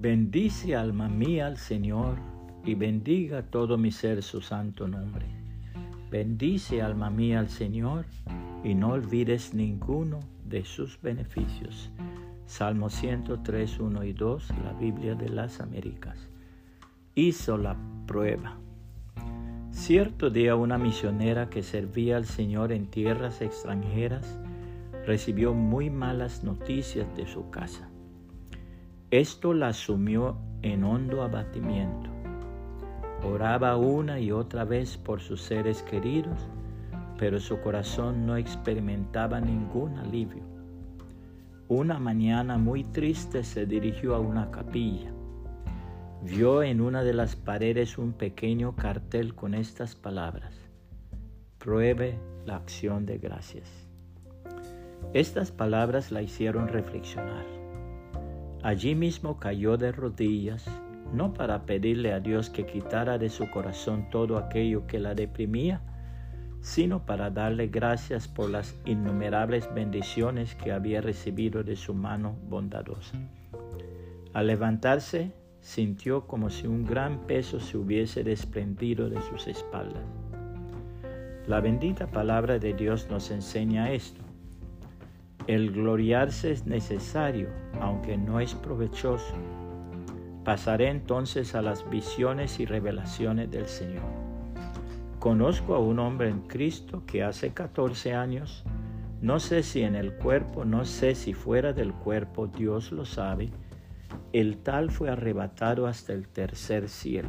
Bendice alma mía al Señor y bendiga todo mi ser su santo nombre. Bendice alma mía al Señor y no olvides ninguno de sus beneficios. Salmo 103, 1 y 2, la Biblia de las Américas. Hizo la prueba. Cierto día una misionera que servía al Señor en tierras extranjeras recibió muy malas noticias de su casa. Esto la sumió en hondo abatimiento. Oraba una y otra vez por sus seres queridos, pero su corazón no experimentaba ningún alivio. Una mañana muy triste se dirigió a una capilla. Vio en una de las paredes un pequeño cartel con estas palabras. Pruebe la acción de gracias. Estas palabras la hicieron reflexionar. Allí mismo cayó de rodillas, no para pedirle a Dios que quitara de su corazón todo aquello que la deprimía, sino para darle gracias por las innumerables bendiciones que había recibido de su mano bondadosa. Al levantarse, sintió como si un gran peso se hubiese desprendido de sus espaldas. La bendita palabra de Dios nos enseña esto. El gloriarse es necesario, aunque no es provechoso. Pasaré entonces a las visiones y revelaciones del Señor. Conozco a un hombre en Cristo que hace 14 años, no sé si en el cuerpo, no sé si fuera del cuerpo, Dios lo sabe, el tal fue arrebatado hasta el tercer cielo.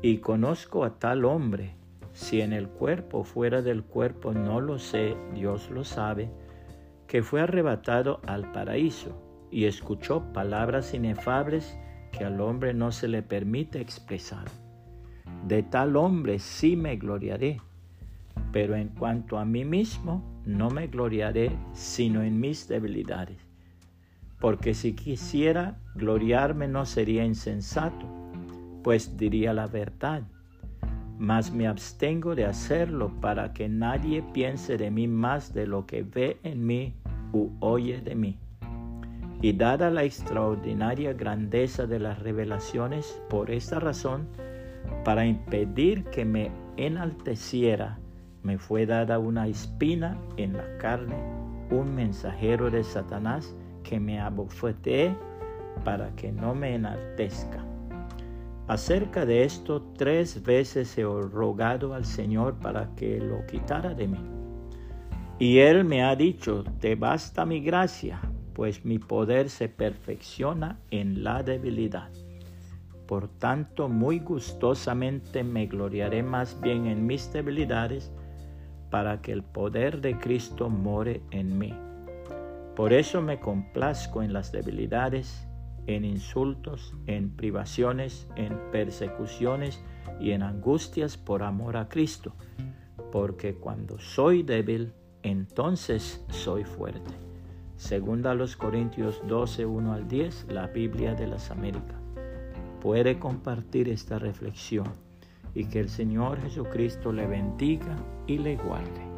Y conozco a tal hombre, si en el cuerpo, fuera del cuerpo, no lo sé, Dios lo sabe, que fue arrebatado al paraíso y escuchó palabras inefables que al hombre no se le permite expresar. De tal hombre sí me gloriaré, pero en cuanto a mí mismo, no me gloriaré sino en mis debilidades. Porque si quisiera gloriarme no sería insensato, pues diría la verdad. Mas me abstengo de hacerlo para que nadie piense de mí más de lo que ve en mí u oye de mí. Y dada la extraordinaria grandeza de las revelaciones, por esta razón, para impedir que me enalteciera, me fue dada una espina en la carne, un mensajero de Satanás que me abofetee para que no me enaltezca. Acerca de esto, tres veces he rogado al Señor para que lo quitara de mí. Y Él me ha dicho, te basta mi gracia, pues mi poder se perfecciona en la debilidad. Por tanto, muy gustosamente me gloriaré más bien en mis debilidades, para que el poder de Cristo more en mí. Por eso me complazco en las debilidades, en insultos, en privaciones, en persecuciones y en angustias por amor a Cristo, porque cuando soy débil, entonces soy fuerte. Segunda a los Corintios 12, 1 al 10, la Biblia de las Américas puede compartir esta reflexión y que el Señor Jesucristo le bendiga y le guarde.